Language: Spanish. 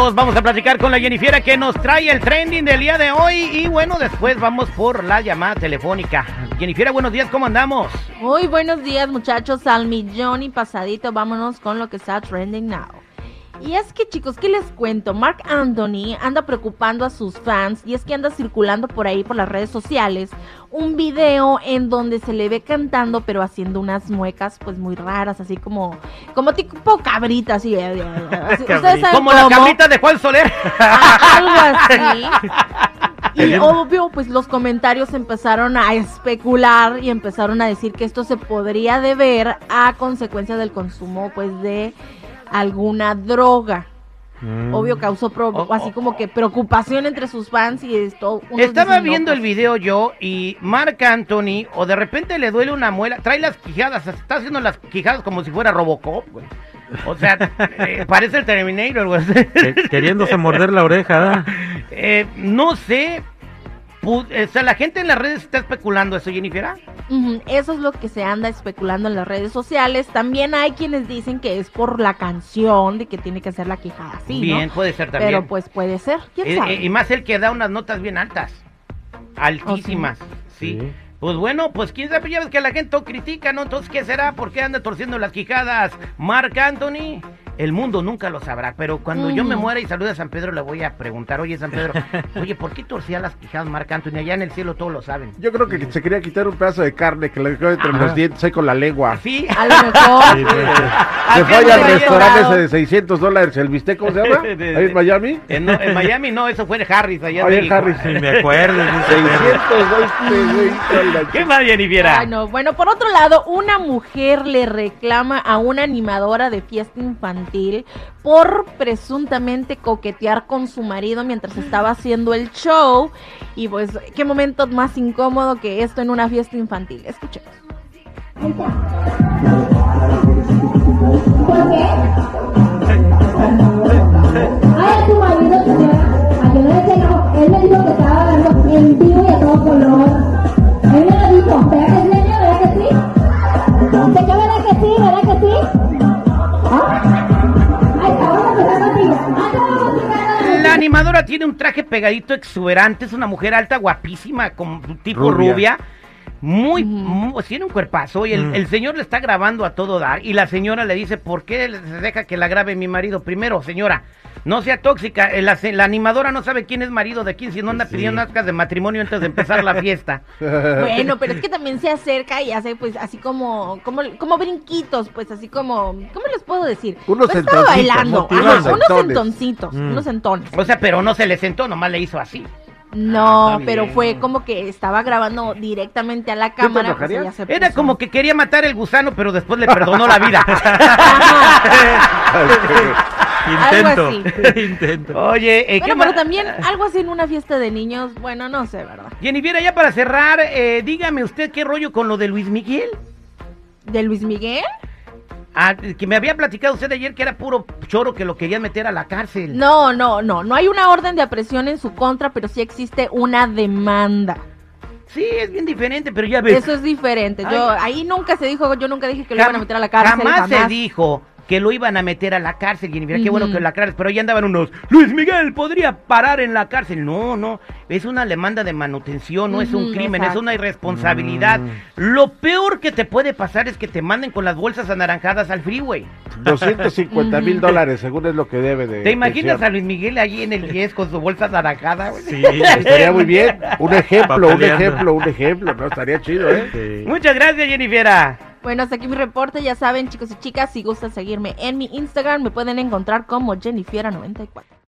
Vamos a platicar con la Jennifiera que nos trae el trending del día de hoy. Y bueno, después vamos por la llamada telefónica. Jennifiera, buenos días, ¿cómo andamos? Muy buenos días, muchachos. Al millón y pasadito, vámonos con lo que está trending now. Y es que chicos, ¿qué les cuento? Mark Anthony anda preocupando a sus fans y es que anda circulando por ahí por las redes sociales un video en donde se le ve cantando pero haciendo unas muecas pues muy raras, así como como tipo cabrita, así. eh, eh, así. ¿Ustedes saben Como la cómo? cabrita de Juan Soler. algo así. Y obvio, pues los comentarios empezaron a especular y empezaron a decir que esto se podría deber a consecuencia del consumo, pues, de alguna droga. Obvio causó pro- Oh, así oh, como que preocupación entre sus fans y esto. Estaba dicen, no, viendo el video yo y Mark Anthony, o de repente le duele una muela, trae las quijadas, está haciendo las quijadas como si fuera Robocop, güey. O sea, eh, parece el Terminator, güey. Que- queriéndose morder la oreja, ¿verdad? Eh, no sé. o sea, la gente en las redes está especulando eso, Jennifer. Eso es lo que se anda especulando en las redes sociales. También hay quienes dicen que es por la canción, de que tiene que hacer la quijada así, ¿no? Bien, puede ser también. Pero pues puede ser, quién Eh, sabe. eh, y más el que da unas notas bien altas. Altísimas. sí. Sí. Pues bueno, pues quién sabe, ya ves que la gente critica, ¿no? Entonces, ¿qué será? ¿Por qué anda torciendo las quijadas? Marc Anthony, el mundo nunca lo sabrá, pero cuando yo me muera y salude a San Pedro, le voy a preguntar, oye, San Pedro, oye, ¿por qué torcía las quijadas Marc Anthony? Allá en el cielo todos lo saben. Yo creo que se quería quitar un pedazo de carne que le quedó entre Ajá. los dientes ahí con la lengua. Sí. A lo mejor. Sí, puede ser. Se ¿A fue allá al restaurante ese de 600 dólares, el bistec, ¿cómo se llama? Ahí en Miami. En, no, en Miami no, eso fue de Harris, allá Ahí de en Harris. Ni me acuerdo. ni se 600 dólares, güey, con la ¿Qué más, Jennifer? Ay, no. Bueno, por otro lado, una mujer le reclama a una animadora de fiesta infantil por presuntamente coquetear con su marido mientras estaba haciendo el show. Y pues, qué momento más incómodo que esto en una fiesta infantil. Escuchemos. La animadora tiene un traje pegadito exuberante, es una mujer alta, guapísima, con tipo rubia. Rubia. Muy, muy- tiene un cuerpazo y el, Mm. el señor le está grabando a todo dar y la señora le dice, ¿por qué se deja que la grabe mi marido? Primero, señora, no sea tóxica, eh, la, animadora no sabe quién es marido de quién, si no anda Sí. pidiendo actas de matrimonio antes de empezar la fiesta. Bueno, pero es que también se acerca y hace pues así como como, como brinquitos, pues así como ¿cómo les puedo decir? Unos Pues estaba sentoncitos, bailando, ajá, unos sentoncitos, Mm. unos sentones. O sea, pero no se le sentó, nomás le hizo así. No, está pero bien. fue como que estaba grabando direcamente a la cámara. pues, enojarías? ella se Era puso- como que quería matar el gusano, pero después le perdonó la vida. Intento. Algo Intento. Oye, eh, ¿qué Bueno, pero también algo así en una fiesta de niños, bueno, no sé, ¿verdad? Jennifer, ya para cerrar, eh, dígame usted qué rollo con lo de Luis Miguel. ¿De Luis Miguel? Ah, que me había platicado usted ayer que era puro choro que lo querían meter a la cárcel. No, no, no, no hay una orden de apresión en su contra, pero sí existe una demanda. Sí, es bien diferente, pero ya ves. Eso es diferente. Yo Ay. ahí nunca se dijo, yo nunca dije que lo jam- iban a meter a la cárcel. Jamás, se dijo que lo iban a meter a la cárcel, Jennifer. Qué bueno que la cárcel, pero ahí andaban unos. Luis Miguel podría parar en la cárcel. No, no. Es una demanda de manutención, no es un crimen, es una irresponsabilidad. Mm. Lo peor que te puede pasar es que te manden con las bolsas anaranjadas al freeway. 250 mil dólares, según es lo que debe de. ¿Te imaginas a. Luis Miguel allí en el 10 con su bolsa anaranjada? Sí. Estaría muy bien. Un ejemplo, un ejemplo, un ejemplo. No, estaría chido, ¿eh? Sí. Muchas gracias, Jennifer. Bueno, hasta aquí mi reporte. Ya saben, chicos y chicas, si gustan seguirme en mi Instagram, me pueden encontrar como Jennifiera94.